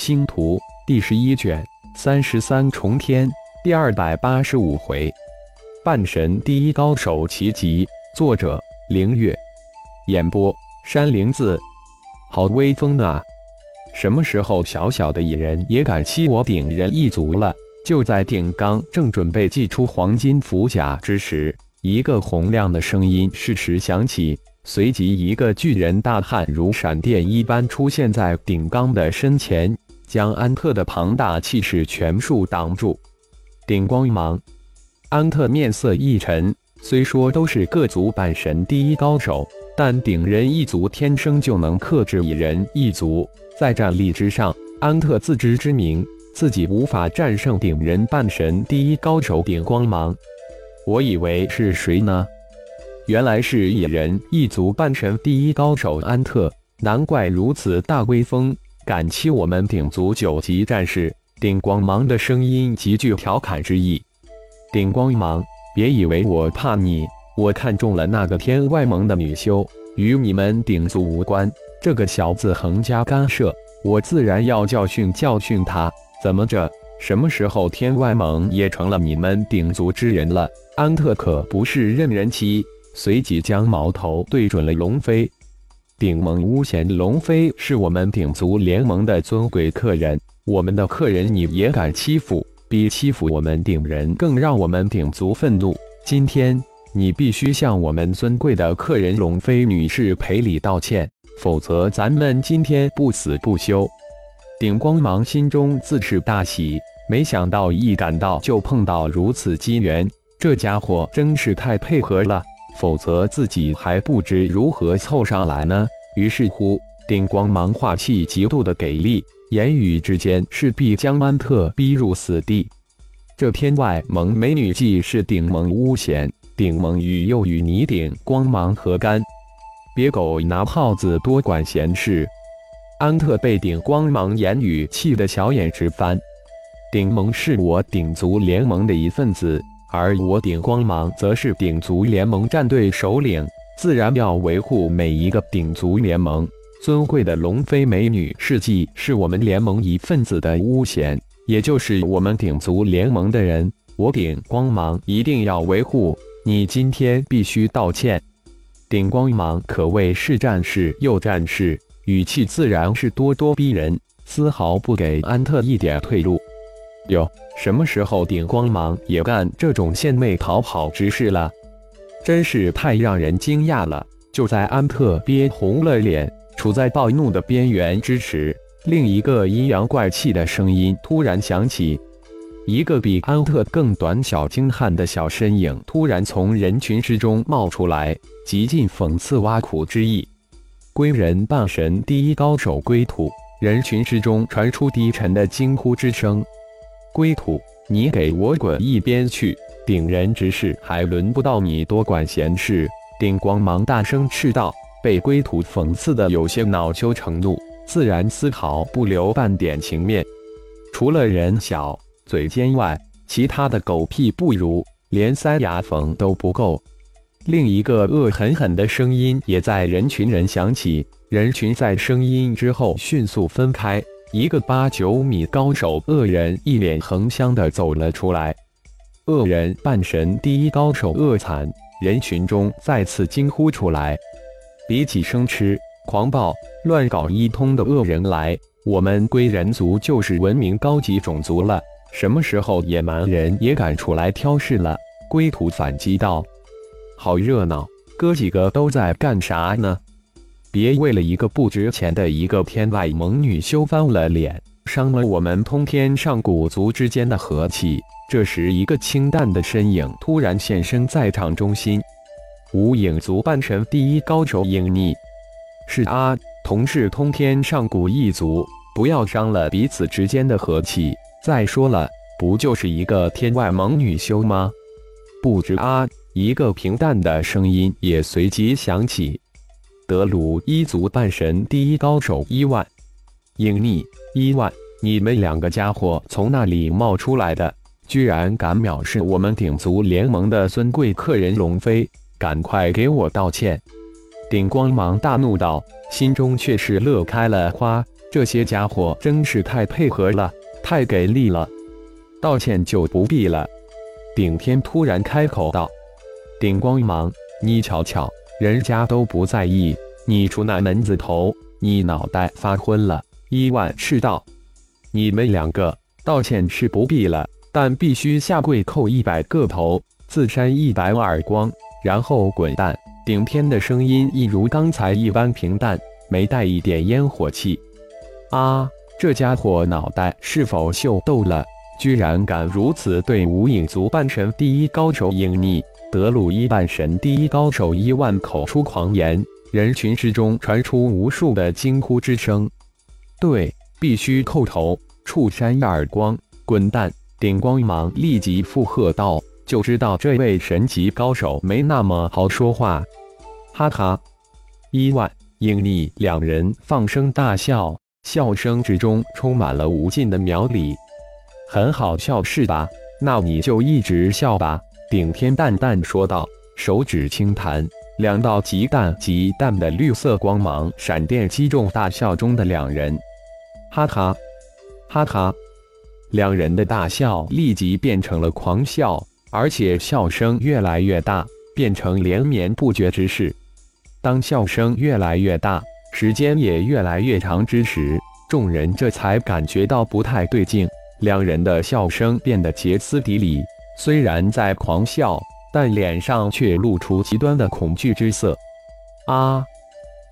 星图第十一卷三十三重天第二百八十五回，半神第一高手奇集。作者：凌月。演播：山灵子。好威风啊！什么时候小小的蚁人也敢欺我顶人一族了？就在顶刚正准备祭出黄金符甲之时，一个洪亮的声音适时响起。随即，一个巨人大汉如闪电一般出现在顶刚的身前，将安特的庞大气势全数挡住。顶光芒，安特面色一沉。虽说都是各族半神第一高手，但顶人一族天生就能克制蚁人一族，在战力之上，安特自知之明，自己无法战胜顶人半神第一高手顶光芒。我以为是谁呢？原来是野人一族半神第一高手安特，难怪如此大威风，敢欺我们顶族九级战士。顶光芒的声音极具调侃之意。顶光芒，别以为我怕你，我看中了那个天外盟的女修，与你们顶族无关。这个小子横加干涉，我自然要教训教训他。怎么着？什么时候天外盟也成了你们顶族之人了？安特可不是任人欺。随即将矛头对准了龙飞，顶盟巫贤龙飞是我们鼎族联盟的尊贵客人，我们的客人你也敢欺负，比欺负我们顶人更让我们鼎族愤怒。今天你必须向我们尊贵的客人龙飞女士赔礼道歉，否则咱们今天不死不休。顶光芒心中自是大喜，没想到一赶到就碰到如此机缘，这家伙真是太配合了。否则自己还不知如何凑上来呢。于是乎，顶光芒化气极度的给力，言语之间势必将安特逼入死地。这天外蒙美女既是顶蒙巫贤，顶蒙与又与你顶光芒何干？别狗拿耗子多管闲事！安特被顶光芒言语气得小眼直翻。顶盟是我顶族联盟的一份子。而我顶光芒则是顶族联盟战队首领，自然要维护每一个顶族联盟。尊贵的龙飞美女是既是我们联盟一份子的巫贤，也就是我们顶族联盟的人，我顶光芒一定要维护。你今天必须道歉。顶光芒可谓是战士又战士，语气自然是咄咄逼人，丝毫不给安特一点退路。哟，什么时候顶光芒也干这种献媚讨好之事了？真是太让人惊讶了！就在安特憋红了脸，处在暴怒的边缘之时，另一个阴阳怪气的声音突然响起。一个比安特更短小精悍的小身影突然从人群之中冒出来，极尽讽刺挖苦之意。归人半神第一高手归土，人群之中传出低沉的惊呼之声。归土，你给我滚一边去！顶人之事还轮不到你多管闲事。顶光芒大声斥道，被归土讽刺的有些恼羞成怒，自然丝毫不留半点情面。除了人小嘴尖外，其他的狗屁不如，连塞牙缝都不够。另一个恶狠狠的声音也在人群人响起，人群在声音之后迅速分开。一个八九米高手恶人一脸横香的走了出来，恶人半神第一高手恶惨，人群中再次惊呼出来。比起生吃、狂暴、乱搞一通的恶人来，我们归人族就是文明高级种族了。什么时候野蛮人也敢出来挑事了？归土反击道：“好热闹，哥几个都在干啥呢？”别为了一个不值钱的一个天外萌女修翻了脸，伤了我们通天上古族之间的和气。这时，一个清淡的身影突然现身在场中心，无影族半神第一高手影逆。是啊，同是通天上古一族，不要伤了彼此之间的和气。再说了，不就是一个天外萌女修吗？不知啊，一个平淡的声音也随即响起。德鲁伊族半神第一高手伊万，隐匿伊万，你们两个家伙从那里冒出来的？居然敢藐视我们鼎族联盟的尊贵客人龙飞，赶快给我道歉！顶光芒大怒道，心中却是乐开了花。这些家伙真是太配合了，太给力了。道歉就不必了。顶天突然开口道：“顶光芒，你瞧瞧，人家都不在意，你出那门子头，你脑袋发昏了。”伊万斥道：“你们两个道歉是不必了，但必须下跪叩一百个头，自扇一百耳光，然后滚蛋。”顶天的声音一如刚才一般平淡，没带一点烟火气。啊，这家伙脑袋是否秀逗了？居然敢如此对无影族半神第一高手隐匿！德鲁伊半神第一高手伊万口出狂言，人群之中传出无数的惊呼之声。对，必须叩头，触山耳光，滚蛋！顶光芒立即附和道：“就知道这位神级高手没那么好说话。”哈哈！伊万、隐匿两人放声大笑，笑声之中充满了无尽的苗理。很好笑是吧？那你就一直笑吧。”顶天淡淡说道，手指轻弹，两道极淡极淡的绿色光芒闪电击中大笑中的两人。哈哈，哈哈！两人的大笑立即变成了狂笑，而且笑声越来越大，变成连绵不绝之势。当笑声越来越大，时间也越来越长之时，众人这才感觉到不太对劲。两人的笑声变得歇斯底里，虽然在狂笑，但脸上却露出极端的恐惧之色。啊！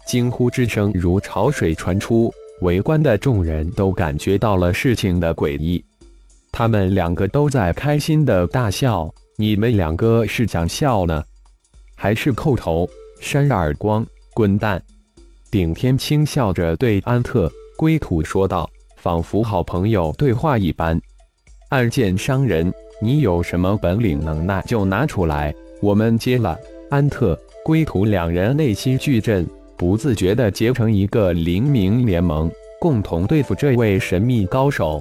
惊呼之声如潮水传出，围观的众人都感觉到了事情的诡异。他们两个都在开心的大笑，你们两个是想笑呢，还是叩头、扇耳光、滚蛋？顶天轻笑着对安特归土说道。仿佛好朋友对话一般，暗箭伤人。你有什么本领能耐，就拿出来，我们接了。安特、归途两人内心巨震，不自觉地结成一个灵明联盟，共同对付这位神秘高手。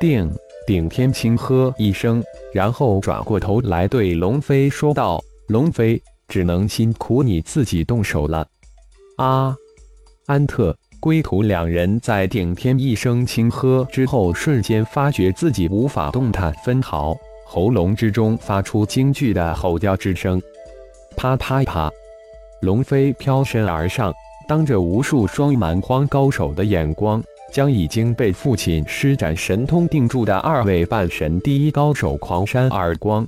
定顶天轻喝一声，然后转过头来对龙飞说道：“龙飞，只能辛苦你自己动手了。”啊，安特。归途两人在顶天一声轻喝之后，瞬间发觉自己无法动弹分毫，喉咙之中发出惊惧的吼叫之声。啪啪啪，龙飞飘身而上，当着无数双蛮荒高手的眼光，将已经被父亲施展神通定住的二位半神第一高手狂扇耳光。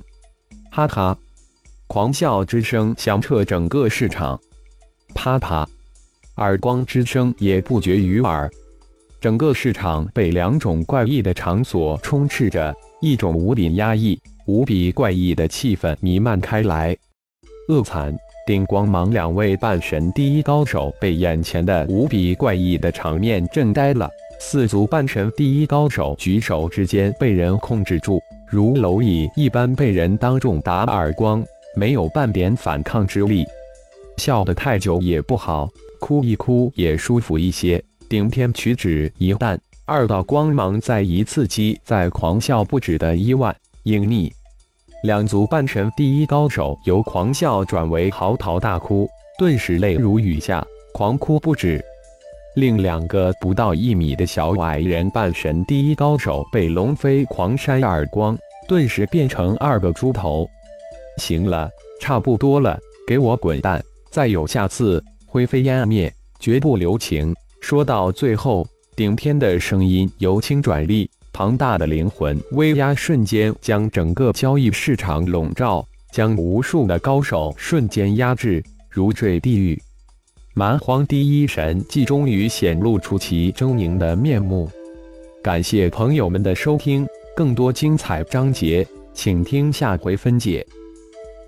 哈哈，狂笑之声响彻整个市场。啪啪。耳光之声也不绝于耳，整个市场被两种怪异的场所充斥着，一种无比压抑、无比怪异的气氛弥漫开来。恶惨！顶光芒两位半神第一高手被眼前的无比怪异的场面震呆了。四足半神第一高手举手之间被人控制住，如蝼蚁一般被人当众打耳光，没有半点反抗之力。笑得太久也不好。哭一哭也舒服一些。顶天取指一弹，二道光芒再一次击在狂笑不止的伊万、隐匿两族半神第一高手，由狂笑转为嚎啕大哭，顿时泪如雨下，狂哭不止。另两个不到一米的小矮人半神第一高手被龙飞狂扇耳光，顿时变成二个猪头。行了，差不多了，给我滚蛋！再有下次。灰飞烟灭，绝不留情。说到最后，顶天的声音由轻转厉，庞大的灵魂威压瞬间将整个交易市场笼罩，将无数的高手瞬间压制，如坠地狱。蛮荒第一神迹终于显露出其狰狞的面目。感谢朋友们的收听，更多精彩章节，请听下回分解。